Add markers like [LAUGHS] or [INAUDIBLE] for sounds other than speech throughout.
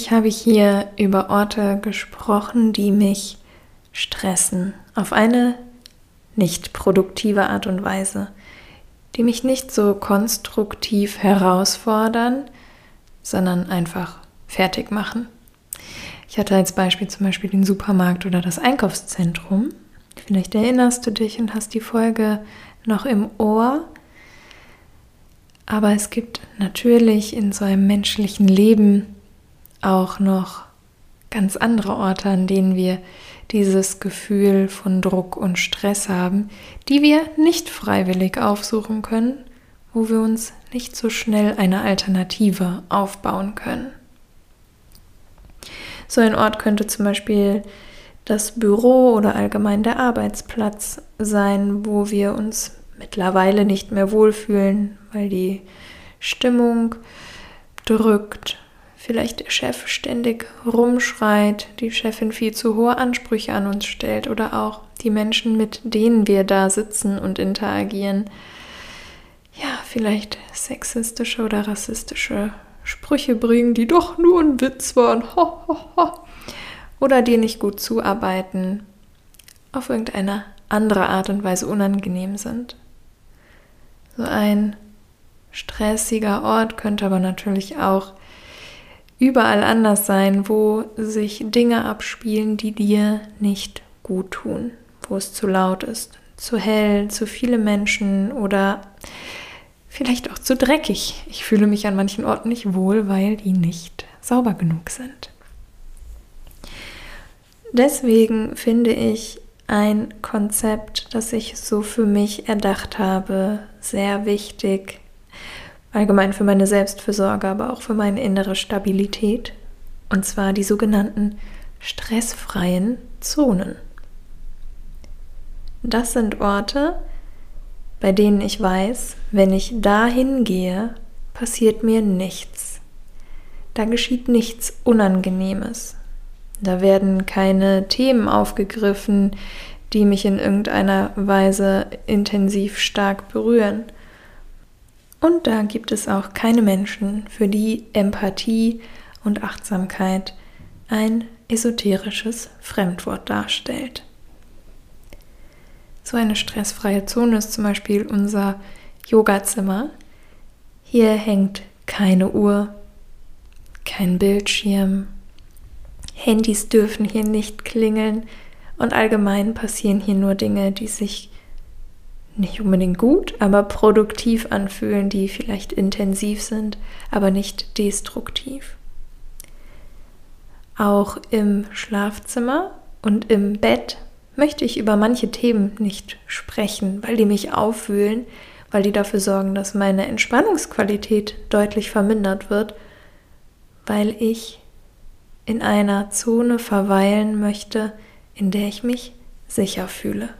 Eigentlich habe ich hier über Orte gesprochen, die mich stressen, auf eine nicht produktive Art und Weise, die mich nicht so konstruktiv herausfordern, sondern einfach fertig machen. Ich hatte als Beispiel zum Beispiel den Supermarkt oder das Einkaufszentrum. Vielleicht erinnerst du dich und hast die Folge noch im Ohr. Aber es gibt natürlich in so einem menschlichen Leben auch noch ganz andere Orte, an denen wir dieses Gefühl von Druck und Stress haben, die wir nicht freiwillig aufsuchen können, wo wir uns nicht so schnell eine Alternative aufbauen können. So ein Ort könnte zum Beispiel das Büro oder allgemein der Arbeitsplatz sein, wo wir uns mittlerweile nicht mehr wohlfühlen, weil die Stimmung drückt, vielleicht der Chef ständig rumschreit, die Chefin viel zu hohe Ansprüche an uns stellt oder auch die Menschen, mit denen wir da sitzen und interagieren, ja, vielleicht sexistische oder rassistische Sprüche bringen, die doch nur ein Witz waren, ho, ho, ho. oder dir nicht gut zuarbeiten, auf irgendeine andere Art und Weise unangenehm sind. So ein stressiger Ort könnte aber natürlich auch überall anders sein, wo sich Dinge abspielen, die dir nicht gut tun, wo es zu laut ist, zu hell, zu viele Menschen oder vielleicht auch zu dreckig. Ich fühle mich an manchen Orten nicht wohl, weil die nicht sauber genug sind. Deswegen finde ich ein Konzept, das ich so für mich erdacht habe, sehr wichtig, allgemein für meine Selbstfürsorge, aber auch für meine innere Stabilität, und zwar die sogenannten stressfreien Zonen. Das sind Orte, bei denen ich weiß, wenn ich dahin gehe, passiert mir nichts. Da geschieht nichts Unangenehmes. Da werden keine Themen aufgegriffen, die mich in irgendeiner Weise intensiv stark berühren. Und da gibt es auch keine Menschen, für die Empathie und Achtsamkeit ein esoterisches Fremdwort darstellt. So eine stressfreie Zone ist zum Beispiel unser Yogazimmer. Hier hängt keine Uhr, kein Bildschirm, Handys dürfen hier nicht klingeln und allgemein passieren hier nur Dinge, die sich nicht unbedingt gut, aber produktiv anfühlen, die vielleicht intensiv sind, aber nicht destruktiv. Auch im Schlafzimmer und im Bett möchte ich über manche Themen nicht sprechen, weil die mich aufwühlen, weil die dafür sorgen, dass meine Entspannungsqualität deutlich vermindert wird, weil ich in einer Zone verweilen möchte, in der ich mich sicher fühle.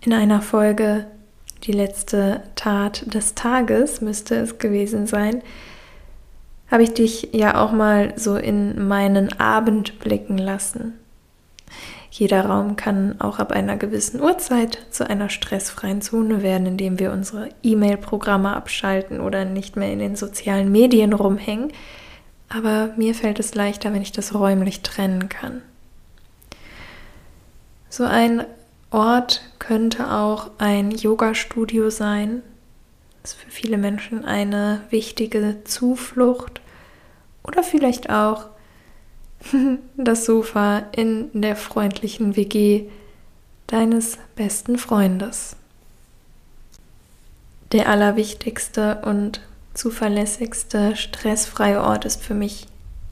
In einer Folge, die letzte Tat des Tages müsste es gewesen sein, habe ich dich ja auch mal so in meinen Abend blicken lassen. Jeder Raum kann auch ab einer gewissen Uhrzeit zu einer stressfreien Zone werden, indem wir unsere E-Mail-Programme abschalten oder nicht mehr in den sozialen Medien rumhängen. Aber mir fällt es leichter, wenn ich das räumlich trennen kann. So ein Ort könnte auch ein Yoga-Studio sein. Das ist für viele Menschen eine wichtige Zuflucht. Oder vielleicht auch [LAUGHS] das Sofa in der freundlichen WG deines besten Freundes. Der allerwichtigste und zuverlässigste stressfreie Ort ist für mich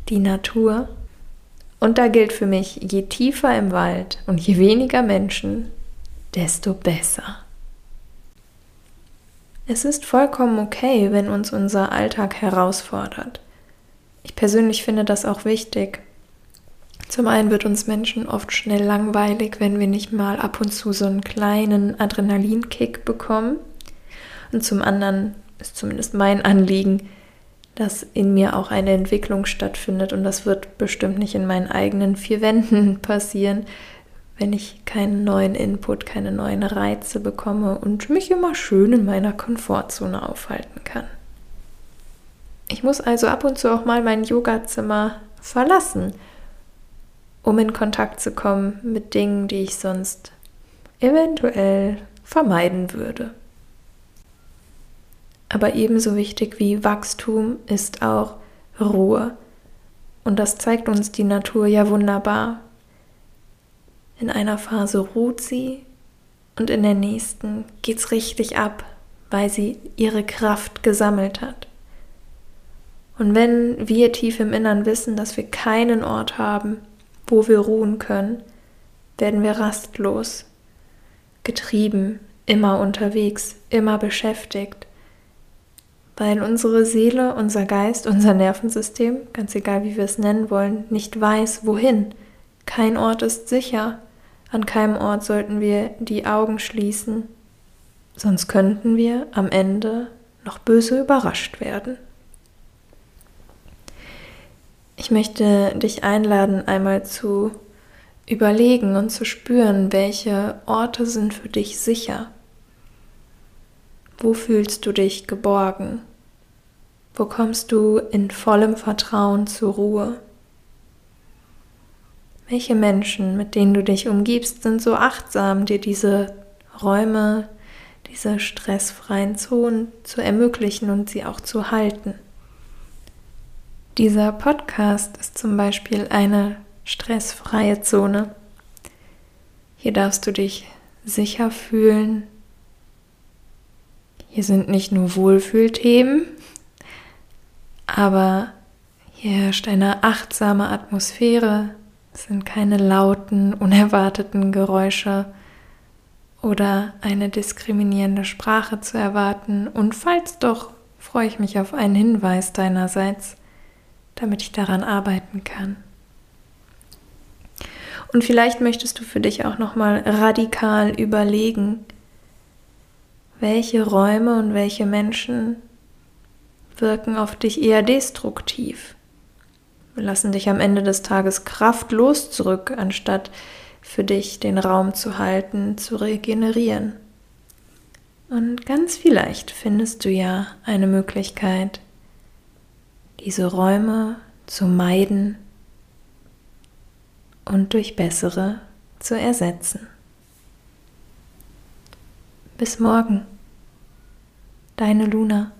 die Natur. Und da gilt für mich, je tiefer im Wald und je weniger Menschen, desto besser. Es ist vollkommen okay, wenn uns unser Alltag herausfordert. Ich persönlich finde das auch wichtig. Zum einen wird uns Menschen oft schnell langweilig, wenn wir nicht mal ab und zu so einen kleinen Adrenalinkick bekommen. Und zum anderen ist zumindest mein Anliegen, dass in mir auch eine Entwicklung stattfindet. Und das wird bestimmt nicht in meinen eigenen vier Wänden [LAUGHS] passieren, wenn ich keinen neuen Input, keine neuen Reize bekomme und mich immer schön in meiner Komfortzone aufhalten kann. Ich muss also ab und zu auch mal mein Yogazimmer verlassen, um in Kontakt zu kommen mit Dingen, die ich sonst eventuell vermeiden würde. Aber ebenso wichtig wie Wachstum ist auch Ruhe. Und das zeigt uns die Natur ja wunderbar. In einer Phase ruht sie und in der nächsten geht's richtig ab, weil sie ihre Kraft gesammelt hat. Und wenn wir tief im Innern wissen, dass wir keinen Ort haben, wo wir ruhen können, werden wir rastlos, getrieben, immer unterwegs, immer beschäftigt, weil unsere Seele, unser Geist, unser Nervensystem, ganz egal wie wir es nennen wollen, nicht weiß, wohin. Kein Ort ist sicher. An keinem Ort sollten wir die Augen schließen, sonst könnten wir am Ende noch böse überrascht werden. Ich möchte dich einladen, einmal zu überlegen und zu spüren, welche Orte sind für dich sicher. Wo fühlst du dich geborgen? Wo kommst du in vollem Vertrauen zur Ruhe? Welche Menschen, mit denen du dich umgibst, sind so achtsam, dir diese Räume, diese stressfreien Zonen zu ermöglichen und sie auch zu halten? Dieser Podcast ist zum Beispiel eine stressfreie Zone. Hier darfst du dich sicher fühlen. Hier sind nicht nur Wohlfühlthemen, aber hier herrscht eine achtsame Atmosphäre. Es sind keine lauten, unerwarteten Geräusche oder eine diskriminierende Sprache zu erwarten. Und falls doch, freue ich mich auf einen Hinweis deinerseits damit ich daran arbeiten kann. Und vielleicht möchtest du für dich auch noch mal radikal überlegen, welche Räume und welche Menschen wirken auf dich eher destruktiv. Lassen dich am Ende des Tages kraftlos zurück, anstatt für dich den Raum zu halten, zu regenerieren. Und ganz vielleicht findest du ja eine Möglichkeit, diese Räume zu meiden und durch bessere zu ersetzen. Bis morgen, deine Luna.